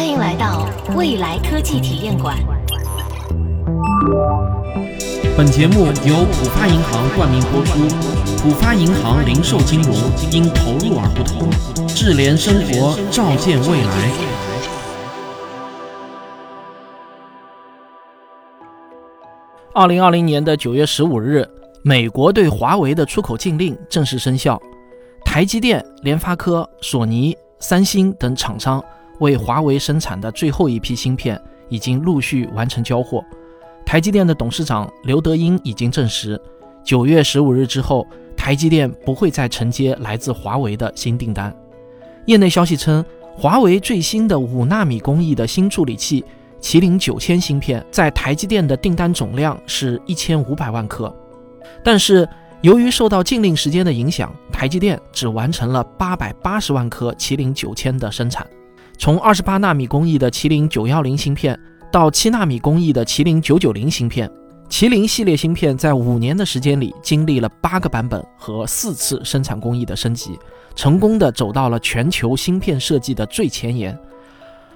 欢迎来到未来科技体验馆。本节目由浦发银行冠名播出。浦发银行零售金融因投入而不同，智联生活，照见未来。二零二零年的九月十五日，美国对华为的出口禁令正式生效。台积电、联发科、索尼、三星等厂商为华为生产的最后一批芯片已经陆续完成交货。台积电的董事长刘德英已经证实，九月十五日之后，台积电不会再承接来自华为的新订单。业内消息称，华为最新的五纳米工艺的新处理器麒麟九千芯片在台积电的订单总量是一千五百万颗，但是由于受到禁令时间的影响，台积电只完成了八百八十万颗麒麟九千的生产。从二十八纳米工艺的麒麟九幺零芯片到七纳米工艺的麒麟九九零芯片，麒麟系列芯片在五年的时间里经历了八个版本和四次生产工艺的升级，成功的走到了全球芯片设计的最前沿。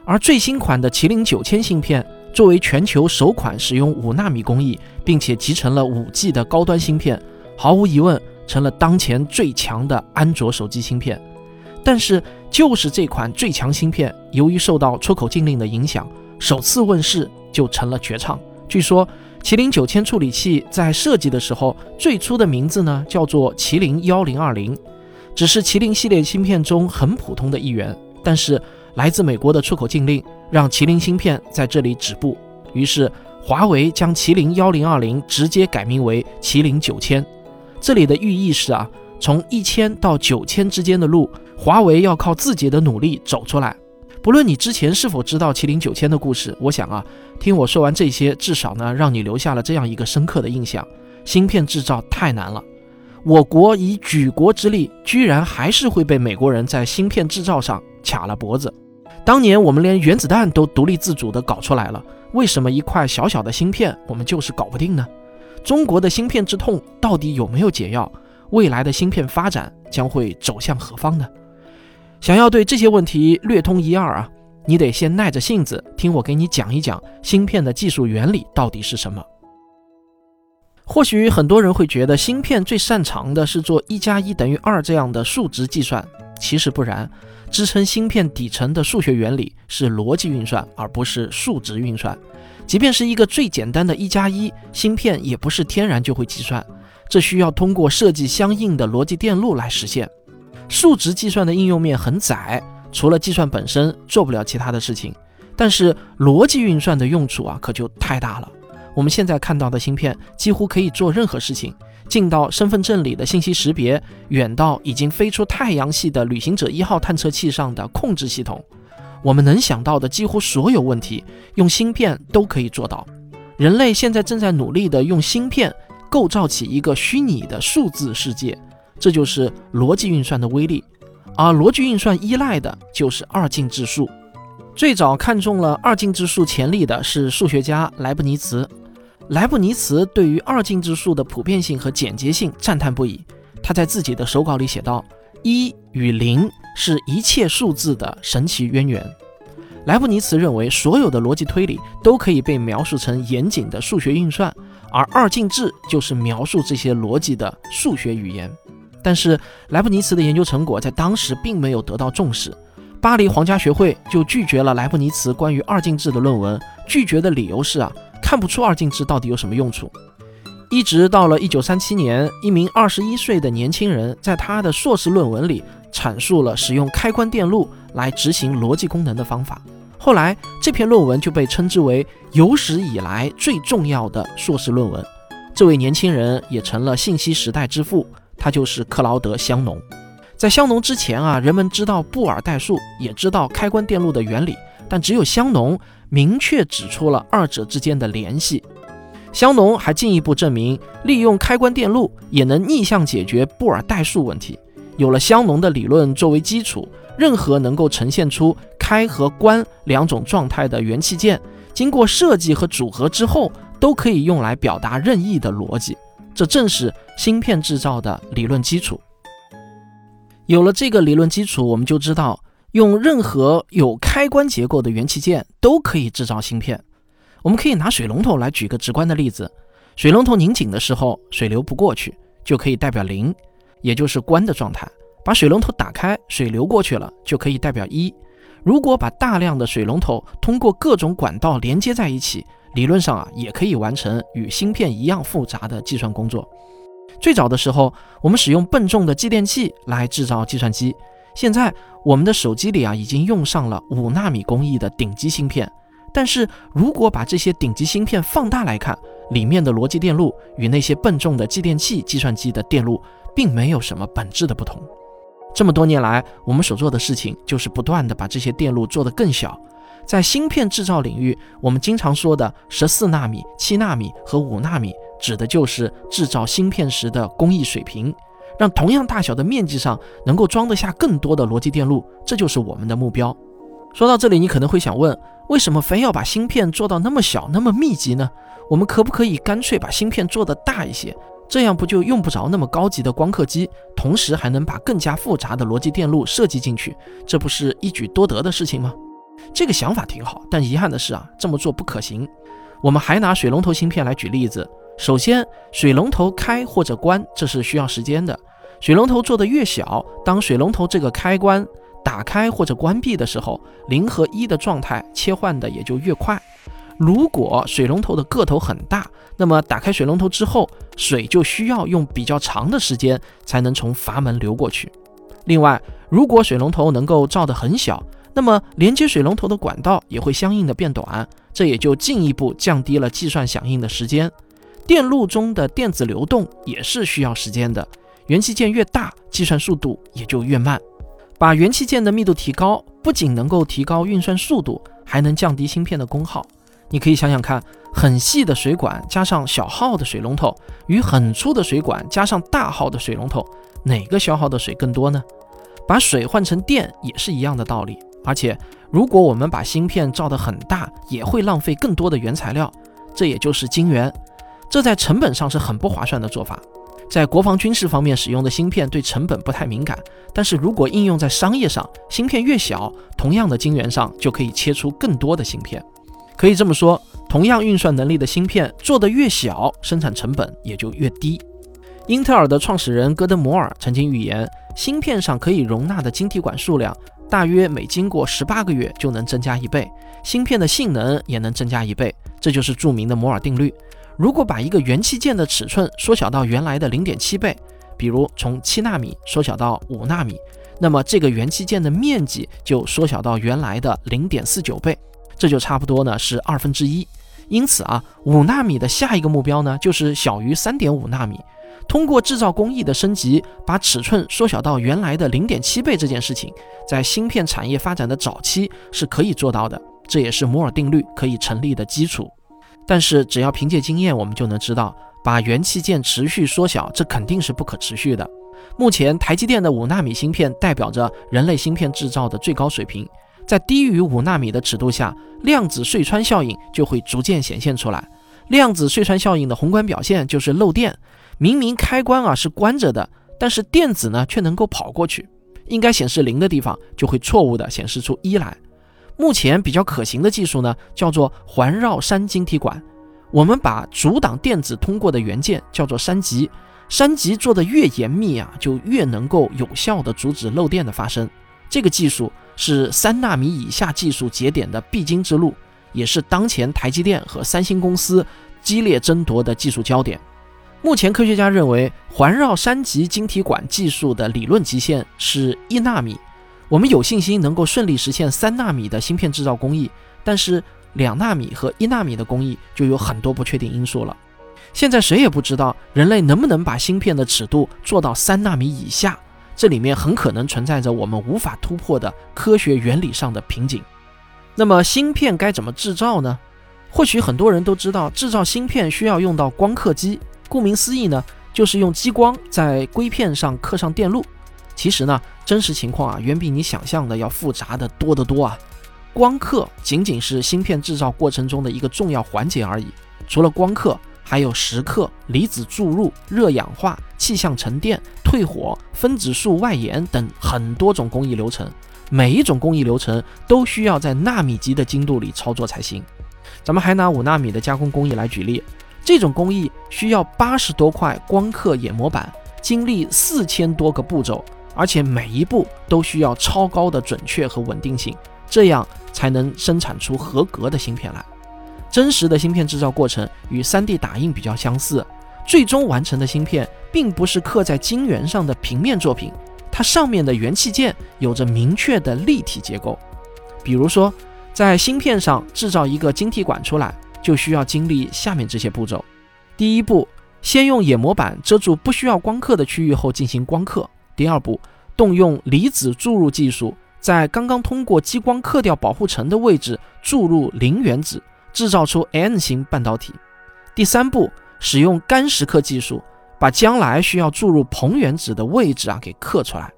而最新款的麒麟九千芯片作为全球首款使用五纳米工艺，并且集成了五 G 的高端芯片，毫无疑问。成了当前最强的安卓手机芯片，但是就是这款最强芯片，由于受到出口禁令的影响，首次问世就成了绝唱。据说麒麟九千处理器在设计的时候，最初的名字呢叫做麒麟幺零二零，只是麒麟系列芯片中很普通的一员。但是来自美国的出口禁令让麒麟芯片在这里止步，于是华为将麒麟幺零二零直接改名为麒麟九千。这里的寓意是啊，从一千到九千之间的路，华为要靠自己的努力走出来。不论你之前是否知道麒麟九千的故事，我想啊，听我说完这些，至少呢，让你留下了这样一个深刻的印象：芯片制造太难了，我国以举国之力，居然还是会被美国人在芯片制造上卡了脖子。当年我们连原子弹都独立自主地搞出来了，为什么一块小小的芯片我们就是搞不定呢？中国的芯片之痛到底有没有解药？未来的芯片发展将会走向何方呢？想要对这些问题略通一二啊，你得先耐着性子听我给你讲一讲芯片的技术原理到底是什么。或许很多人会觉得芯片最擅长的是做一加一等于二这样的数值计算，其实不然，支撑芯片底层的数学原理是逻辑运算，而不是数值运算。即便是一个最简单的一加一芯片，也不是天然就会计算，这需要通过设计相应的逻辑电路来实现。数值计算的应用面很窄，除了计算本身做不了其他的事情。但是逻辑运算的用处啊，可就太大了。我们现在看到的芯片几乎可以做任何事情，近到身份证里的信息识别，远到已经飞出太阳系的旅行者一号探测器上的控制系统。我们能想到的几乎所有问题，用芯片都可以做到。人类现在正在努力地用芯片构造起一个虚拟的数字世界，这就是逻辑运算的威力。而逻辑运算依赖的就是二进制数。最早看中了二进制数潜力的是数学家莱布尼茨。莱布尼茨对于二进制数的普遍性和简洁性赞叹不已。他在自己的手稿里写道：“一与零。”是一切数字的神奇渊源。莱布尼茨认为，所有的逻辑推理都可以被描述成严谨的数学运算，而二进制就是描述这些逻辑的数学语言。但是，莱布尼茨的研究成果在当时并没有得到重视，巴黎皇家学会就拒绝了莱布尼茨关于二进制的论文。拒绝的理由是啊，看不出二进制到底有什么用处。一直到了一九三七年，一名二十一岁的年轻人在他的硕士论文里。阐述了使用开关电路来执行逻辑功能的方法。后来，这篇论文就被称之为有史以来最重要的硕士论文。这位年轻人也成了信息时代之父，他就是克劳德·香农。在香农之前啊，人们知道布尔代数，也知道开关电路的原理，但只有香农明确指出了二者之间的联系。香农还进一步证明，利用开关电路也能逆向解决布尔代数问题。有了香农的理论作为基础，任何能够呈现出开和关两种状态的元器件，经过设计和组合之后，都可以用来表达任意的逻辑。这正是芯片制造的理论基础。有了这个理论基础，我们就知道，用任何有开关结构的元器件都可以制造芯片。我们可以拿水龙头来举个直观的例子：水龙头拧紧的时候，水流不过去，就可以代表零，也就是关的状态；把水龙头打开，水流过去了，就可以代表一。如果把大量的水龙头通过各种管道连接在一起，理论上啊，也可以完成与芯片一样复杂的计算工作。最早的时候，我们使用笨重的继电器来制造计算机。现在，我们的手机里啊，已经用上了五纳米工艺的顶级芯片。但是如果把这些顶级芯片放大来看，里面的逻辑电路与那些笨重的继电器计算机的电路，并没有什么本质的不同。这么多年来，我们所做的事情就是不断的把这些电路做得更小。在芯片制造领域，我们经常说的十四纳米、七纳米和五纳米，指的就是制造芯片时的工艺水平，让同样大小的面积上能够装得下更多的逻辑电路，这就是我们的目标。说到这里，你可能会想问，为什么非要把芯片做到那么小、那么密集呢？我们可不可以干脆把芯片做得大一些？这样不就用不着那么高级的光刻机，同时还能把更加复杂的逻辑电路设计进去，这不是一举多得的事情吗？这个想法挺好，但遗憾的是啊，这么做不可行。我们还拿水龙头芯片来举例子。首先，水龙头开或者关，这是需要时间的。水龙头做的越小，当水龙头这个开关打开或者关闭的时候，零和一的状态切换的也就越快。如果水龙头的个头很大，那么打开水龙头之后，水就需要用比较长的时间才能从阀门流过去。另外，如果水龙头能够造得很小，那么连接水龙头的管道也会相应的变短，这也就进一步降低了计算响应的时间。电路中的电子流动也是需要时间的，元器件越大，计算速度也就越慢。把元器件的密度提高，不仅能够提高运算速度，还能降低芯片的功耗。你可以想想看，很细的水管加上小号的水龙头，与很粗的水管加上大号的水龙头，哪个消耗的水更多呢？把水换成电也是一样的道理。而且，如果我们把芯片造得很大，也会浪费更多的原材料，这也就是晶圆。这在成本上是很不划算的做法。在国防军事方面使用的芯片对成本不太敏感，但是如果应用在商业上，芯片越小，同样的晶圆上就可以切出更多的芯片。可以这么说，同样运算能力的芯片做得越小，生产成本也就越低。英特尔的创始人戈登·摩尔曾经预言，芯片上可以容纳的晶体管数量。大约每经过十八个月就能增加一倍，芯片的性能也能增加一倍，这就是著名的摩尔定律。如果把一个元器件的尺寸缩小到原来的零点七倍，比如从七纳米缩小到五纳米，那么这个元器件的面积就缩小到原来的零点四九倍，这就差不多呢是二分之一。因此啊，五纳米的下一个目标呢就是小于三点五纳米。通过制造工艺的升级，把尺寸缩小到原来的零点七倍这件事情，在芯片产业发展的早期是可以做到的，这也是摩尔定律可以成立的基础。但是，只要凭借经验，我们就能知道，把元器件持续缩小，这肯定是不可持续的。目前，台积电的五纳米芯片代表着人类芯片制造的最高水平，在低于五纳米的尺度下，量子隧穿效应就会逐渐显现出来。量子隧穿效应的宏观表现就是漏电。明明开关啊是关着的，但是电子呢却能够跑过去，应该显示零的地方就会错误的显示出一来。目前比较可行的技术呢叫做环绕栅晶体管，我们把阻挡电子通过的元件叫做栅极，栅极做的越严密啊，就越能够有效的阻止漏电的发生。这个技术是三纳米以下技术节点的必经之路，也是当前台积电和三星公司激烈争夺的技术焦点。目前，科学家认为环绕三极晶体管技术的理论极限是一纳米。我们有信心能够顺利实现三纳米的芯片制造工艺，但是两纳米和一纳米的工艺就有很多不确定因素了。现在谁也不知道人类能不能把芯片的尺度做到三纳米以下，这里面很可能存在着我们无法突破的科学原理上的瓶颈。那么，芯片该怎么制造呢？或许很多人都知道，制造芯片需要用到光刻机。顾名思义呢，就是用激光在硅片上刻上电路。其实呢，真实情况啊，远比你想象的要复杂的多得多啊。光刻仅仅是芯片制造过程中的一个重要环节而已。除了光刻，还有蚀刻、离子注入、热氧化、气象沉淀、退火、分子束外延等很多种工艺流程。每一种工艺流程都需要在纳米级的精度里操作才行。咱们还拿五纳米的加工工艺来举例，这种工艺需要八十多块光刻眼模板，经历四千多个步骤，而且每一步都需要超高的准确和稳定性，这样才能生产出合格的芯片来。真实的芯片制造过程与 3D 打印比较相似，最终完成的芯片并不是刻在晶圆上的平面作品，它上面的元器件有着明确的立体结构。比如说，在芯片上制造一个晶体管出来，就需要经历下面这些步骤：第一步，先用眼模板遮住不需要光刻的区域后进行光刻；第二步，动用离子注入技术，在刚刚通过激光刻掉保护层的位置注入磷原子。制造出 N 型半导体。第三步，使用干蚀刻技术，把将来需要注入硼原子的位置啊给刻出来。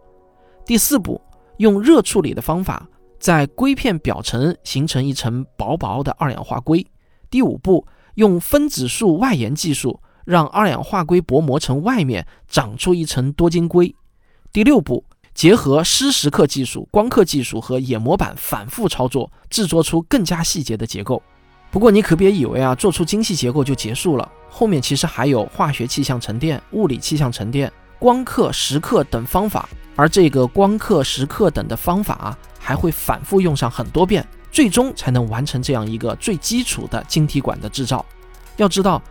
第四步，用热处理的方法，在硅片表层形成一层薄薄的二氧化硅。第五步，用分子束外延技术，让二氧化硅薄膜层外面长出一层多晶硅。第六步，结合湿蚀刻技术、光刻技术和眼模板反复操作，制作出更加细节的结构。不过你可别以为啊，做出精细结构就结束了，后面其实还有化学气象沉淀、物理气象沉淀、光刻、蚀刻等方法，而这个光刻、蚀刻等的方法啊，还会反复用上很多遍，最终才能完成这样一个最基础的晶体管的制造。要知道，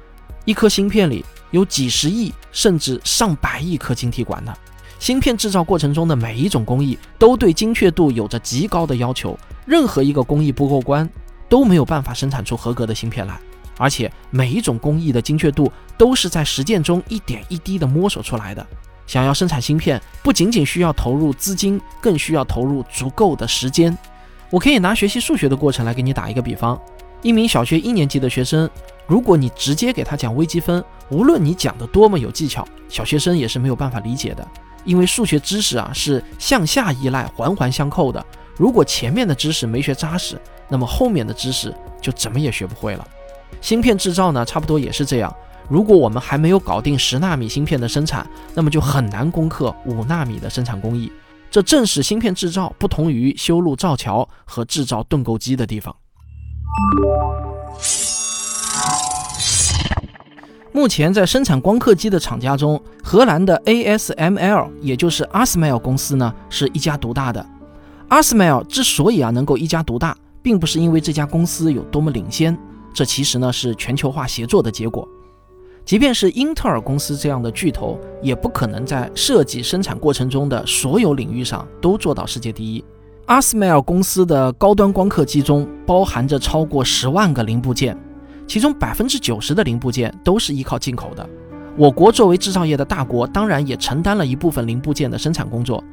一颗芯片里有几十亿甚至上百亿颗晶体管呢。芯片制造过程中的每一种工艺都对精确度有着极高的要求，任何一个工艺不过关。都没有办法生产出合格的芯片来，而且每一种工艺的精确度都是在实践中一点一滴的摸索出来的。想要生产芯片，不仅仅需要投入资金，更需要投入足够的时间。我可以拿学习数学的过程来给你打一个比方：一名小学一年级的学生，如果你直接给他讲微积分，无论你讲的多么有技巧，小学生也是没有办法理解的。因为数学知识啊是向下依赖、环环相扣的。如果前面的知识没学扎实，那么后面的知识就怎么也学不会了。芯片制造呢，差不多也是这样。如果我们还没有搞定十纳米芯片的生产，那么就很难攻克五纳米的生产工艺。这正是芯片制造不同于修路造桥和制造盾构机的地方。目前在生产光刻机的厂家中，荷兰的 ASML，也就是 ASML 公司呢，是一家独大的。ASML 之所以啊能够一家独大，并不是因为这家公司有多么领先，这其实呢是全球化协作的结果。即便是英特尔公司这样的巨头，也不可能在设计生产过程中的所有领域上都做到世界第一。阿斯麦尔公司的高端光刻机中包含着超过十万个零部件，其中百分之九十的零部件都是依靠进口的。我国作为制造业的大国，当然也承担了一部分零部件的生产工作。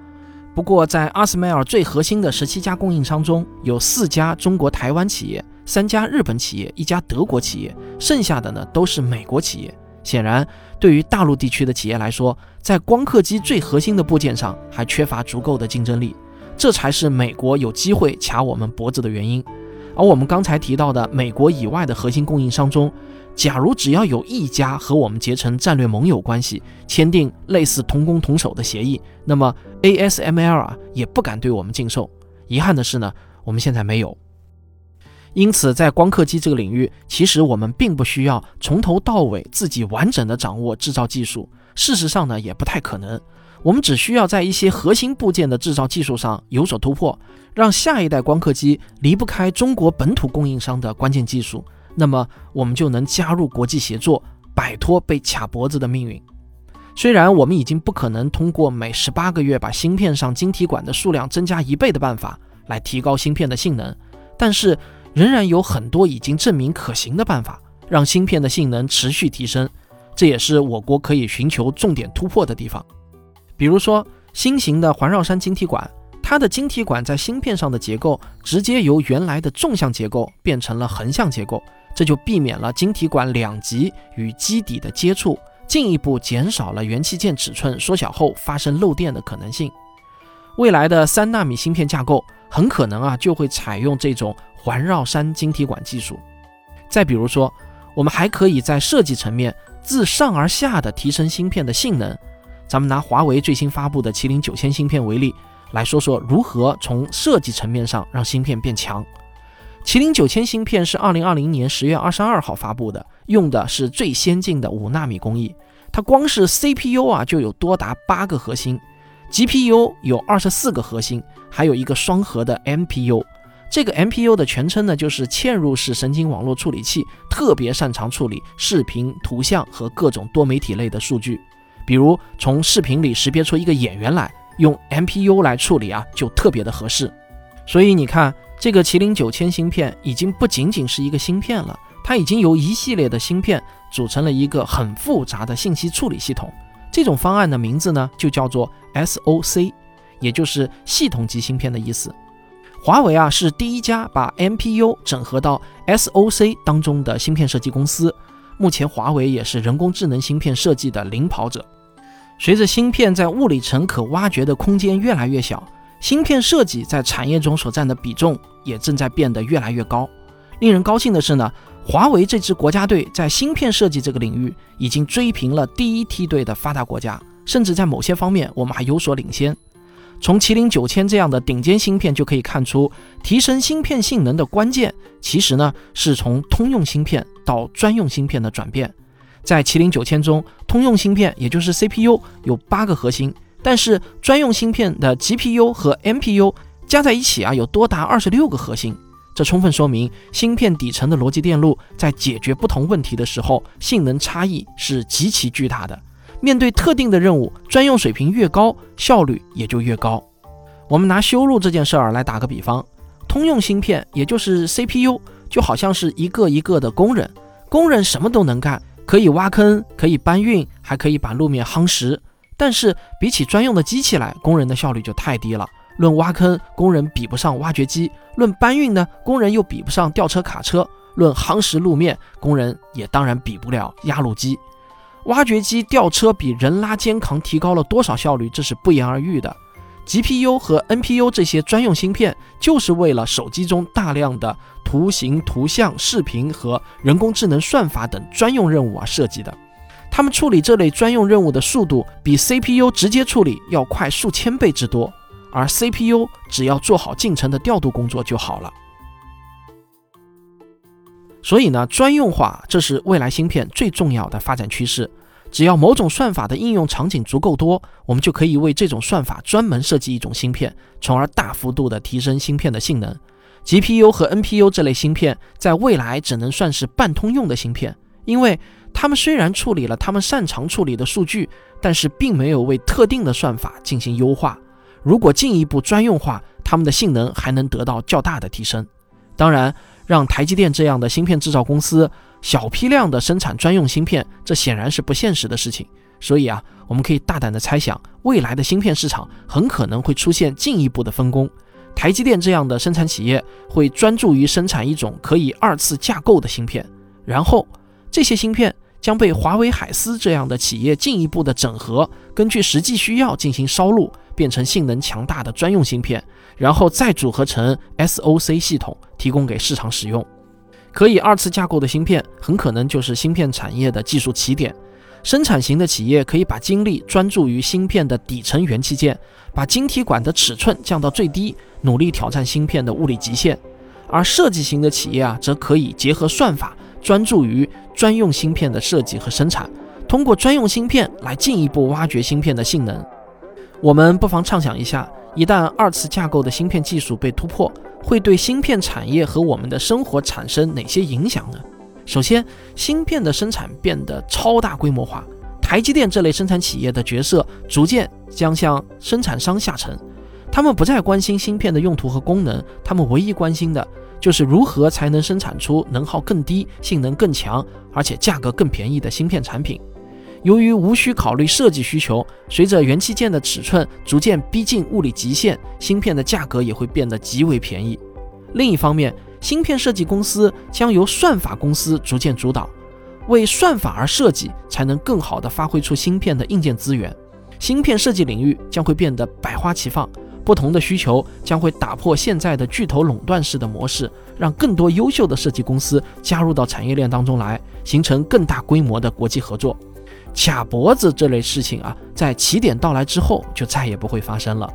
不过，在阿斯麦尔最核心的十七家供应商中，有四家中国台湾企业，三家日本企业，一家德国企业，剩下的呢都是美国企业。显然，对于大陆地区的企业来说，在光刻机最核心的部件上还缺乏足够的竞争力，这才是美国有机会卡我们脖子的原因。而我们刚才提到的美国以外的核心供应商中，假如只要有一家和我们结成战略盟友关系，签订类似同工同守的协议，那么 ASML 啊也不敢对我们禁售。遗憾的是呢，我们现在没有。因此，在光刻机这个领域，其实我们并不需要从头到尾自己完整的掌握制造技术。事实上呢，也不太可能。我们只需要在一些核心部件的制造技术上有所突破，让下一代光刻机离不开中国本土供应商的关键技术。那么我们就能加入国际协作，摆脱被卡脖子的命运。虽然我们已经不可能通过每十八个月把芯片上晶体管的数量增加一倍的办法来提高芯片的性能，但是仍然有很多已经证明可行的办法，让芯片的性能持续提升。这也是我国可以寻求重点突破的地方。比如说，新型的环绕山晶体管。它的晶体管在芯片上的结构直接由原来的纵向结构变成了横向结构，这就避免了晶体管两极与基底的接触，进一步减少了元器件尺寸缩小后发生漏电的可能性。未来的三纳米芯片架构很可能啊就会采用这种环绕山晶体管技术。再比如说，我们还可以在设计层面自上而下的提升芯片的性能。咱们拿华为最新发布的麒麟九千芯片为例。来说说如何从设计层面上让芯片变强。麒麟九千芯片是二零二零年十月二十二号发布的，用的是最先进的五纳米工艺。它光是 CPU 啊就有多达八个核心，GPU 有二十四个核心，还有一个双核的 MPU。这个 MPU 的全称呢就是嵌入式神经网络处理器，特别擅长处理视频、图像和各种多媒体类的数据。比如从视频里识别出一个演员来，用 MPU 来处理啊，就特别的合适。所以你看。这个麒麟九千芯片已经不仅仅是一个芯片了，它已经由一系列的芯片组成了一个很复杂的信息处理系统。这种方案的名字呢，就叫做 SOC，也就是系统级芯片的意思。华为啊是第一家把 MPU 整合到 SOC 当中的芯片设计公司。目前华为也是人工智能芯片设计的领跑者。随着芯片在物理层可挖掘的空间越来越小。芯片设计在产业中所占的比重也正在变得越来越高。令人高兴的是呢，华为这支国家队在芯片设计这个领域已经追平了第一梯队的发达国家，甚至在某些方面我们还有所领先。从麒麟九千这样的顶尖芯片就可以看出，提升芯片性能的关键其实呢是从通用芯片到专用芯片的转变。在麒麟九千中，通用芯片也就是 CPU 有八个核心。但是专用芯片的 GPU 和 MPU 加在一起啊，有多达二十六个核心。这充分说明芯片底层的逻辑电路在解决不同问题的时候，性能差异是极其巨大的。面对特定的任务，专用水平越高，效率也就越高。我们拿修路这件事儿来打个比方，通用芯片也就是 CPU，就好像是一个一个的工人，工人什么都能干，可以挖坑，可以搬运，还可以把路面夯实。但是比起专用的机器来，工人的效率就太低了。论挖坑，工人比不上挖掘机；论搬运呢，工人又比不上吊车、卡车；论夯实路面，工人也当然比不了压路机。挖掘机、吊车比人拉肩扛提高了多少效率，这是不言而喻的。GPU 和 NPU 这些专用芯片，就是为了手机中大量的图形、图像、视频和人工智能算法等专用任务而设计的。他们处理这类专用任务的速度比 CPU 直接处理要快数千倍之多，而 CPU 只要做好进程的调度工作就好了。所以呢，专用化这是未来芯片最重要的发展趋势。只要某种算法的应用场景足够多，我们就可以为这种算法专门设计一种芯片，从而大幅度的提升芯片的性能。GPU 和 NPU 这类芯片在未来只能算是半通用的芯片，因为。它们虽然处理了它们擅长处理的数据，但是并没有为特定的算法进行优化。如果进一步专用化，它们的性能还能得到较大的提升。当然，让台积电这样的芯片制造公司小批量的生产专用芯片，这显然是不现实的事情。所以啊，我们可以大胆的猜想，未来的芯片市场很可能会出现进一步的分工。台积电这样的生产企业会专注于生产一种可以二次架构的芯片，然后这些芯片。将被华为海思这样的企业进一步的整合，根据实际需要进行烧录，变成性能强大的专用芯片，然后再组合成 SOC 系统，提供给市场使用。可以二次架构的芯片，很可能就是芯片产业的技术起点。生产型的企业可以把精力专注于芯片的底层元器件，把晶体管的尺寸降到最低，努力挑战芯片的物理极限。而设计型的企业啊，则可以结合算法。专注于专用芯片的设计和生产，通过专用芯片来进一步挖掘芯片的性能。我们不妨畅想一下，一旦二次架构的芯片技术被突破，会对芯片产业和我们的生活产生哪些影响呢？首先，芯片的生产变得超大规模化，台积电这类生产企业的角色逐渐将向生产商下沉。他们不再关心芯片的用途和功能，他们唯一关心的。就是如何才能生产出能耗更低、性能更强，而且价格更便宜的芯片产品。由于无需考虑设计需求，随着元器件的尺寸逐渐逼近物理极限，芯片的价格也会变得极为便宜。另一方面，芯片设计公司将由算法公司逐渐主导，为算法而设计，才能更好地发挥出芯片的硬件资源。芯片设计领域将会变得百花齐放。不同的需求将会打破现在的巨头垄断式的模式，让更多优秀的设计公司加入到产业链当中来，形成更大规模的国际合作。卡脖子这类事情啊，在起点到来之后就再也不会发生了。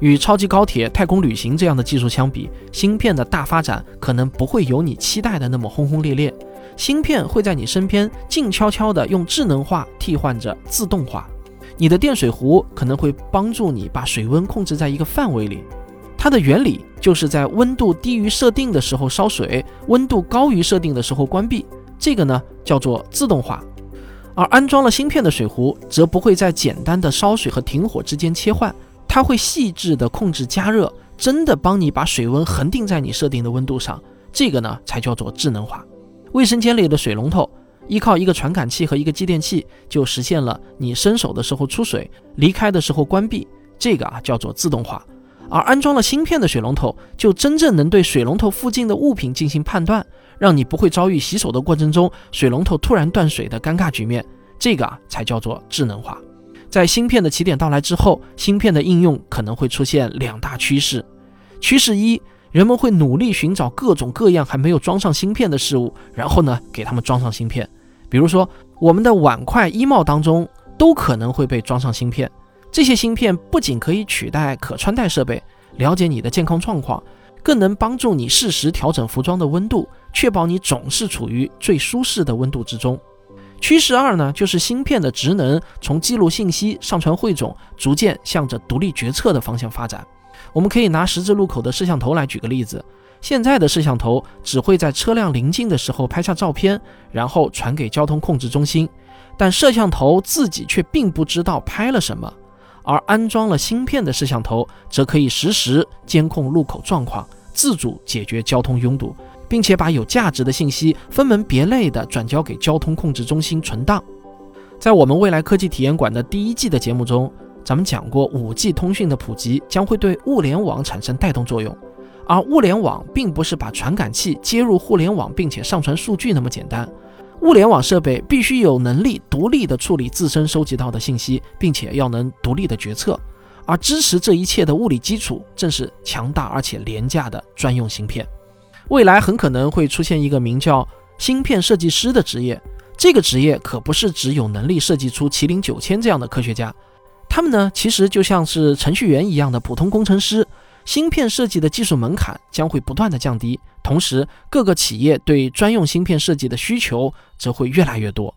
与超级高铁、太空旅行这样的技术相比，芯片的大发展可能不会有你期待的那么轰轰烈烈。芯片会在你身边静悄悄地用智能化替换着自动化。你的电水壶可能会帮助你把水温控制在一个范围里。它的原理就是在温度低于设定的时候烧水，温度高于设定的时候关闭。这个呢叫做自动化。而安装了芯片的水壶则不会在简单的烧水和停火之间切换。它会细致地控制加热，真的帮你把水温恒定在你设定的温度上，这个呢才叫做智能化。卫生间里的水龙头依靠一个传感器和一个继电器，就实现了你伸手的时候出水，离开的时候关闭，这个啊叫做自动化。而安装了芯片的水龙头，就真正能对水龙头附近的物品进行判断，让你不会遭遇洗手的过程中水龙头突然断水的尴尬局面，这个啊才叫做智能化。在芯片的起点到来之后，芯片的应用可能会出现两大趋势。趋势一，人们会努力寻找各种各样还没有装上芯片的事物，然后呢，给他们装上芯片。比如说，我们的碗筷、衣帽当中都可能会被装上芯片。这些芯片不仅可以取代可穿戴设备，了解你的健康状况，更能帮助你适时调整服装的温度，确保你总是处于最舒适的温度之中。趋势二呢，就是芯片的职能从记录信息、上传汇总，逐渐向着独立决策的方向发展。我们可以拿十字路口的摄像头来举个例子。现在的摄像头只会在车辆临近的时候拍下照片，然后传给交通控制中心，但摄像头自己却并不知道拍了什么。而安装了芯片的摄像头，则可以实时监控路口状况，自主解决交通拥堵。并且把有价值的信息分门别类地转交给交通控制中心存档。在我们未来科技体验馆的第一季的节目中，咱们讲过，5G 通讯的普及将会对物联网产生带动作用。而物联网并不是把传感器接入互联网并且上传数据那么简单，物联网设备必须有能力独立地处理自身收集到的信息，并且要能独立的决策。而支持这一切的物理基础，正是强大而且廉价的专用芯片。未来很可能会出现一个名叫芯片设计师的职业，这个职业可不是只有能力设计出麒麟九千这样的科学家，他们呢其实就像是程序员一样的普通工程师。芯片设计的技术门槛将会不断的降低，同时各个企业对专用芯片设计的需求则会越来越多。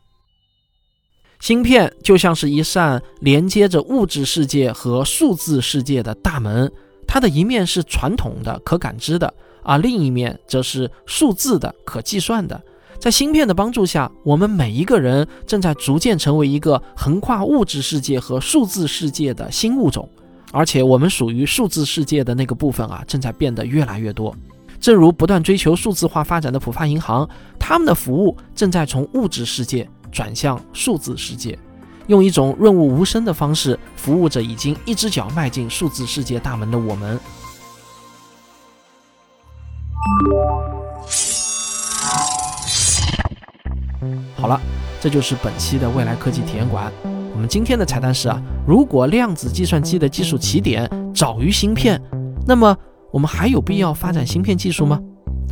芯片就像是一扇连接着物质世界和数字世界的大门，它的一面是传统的可感知的。而另一面则是数字的、可计算的。在芯片的帮助下，我们每一个人正在逐渐成为一个横跨物质世界和数字世界的新物种。而且，我们属于数字世界的那个部分啊，正在变得越来越多。正如不断追求数字化发展的浦发银行，他们的服务正在从物质世界转向数字世界，用一种润物无声的方式服务着已经一只脚迈进数字世界大门的我们。好了，这就是本期的未来科技体验馆。我们今天的彩蛋是啊，如果量子计算机的技术起点早于芯片，那么我们还有必要发展芯片技术吗？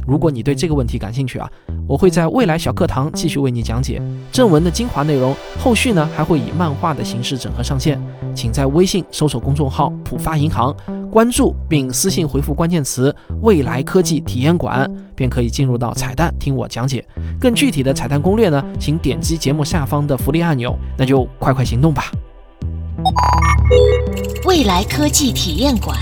如果你对这个问题感兴趣啊，我会在未来小课堂继续为你讲解正文的精华内容。后续呢还会以漫画的形式整合上线，请在微信搜索公众号“浦发银行”。关注并私信回复关键词“未来科技体验馆”，便可以进入到彩蛋听我讲解。更具体的彩蛋攻略呢，请点击节目下方的福利按钮。那就快快行动吧！未来科技体验馆。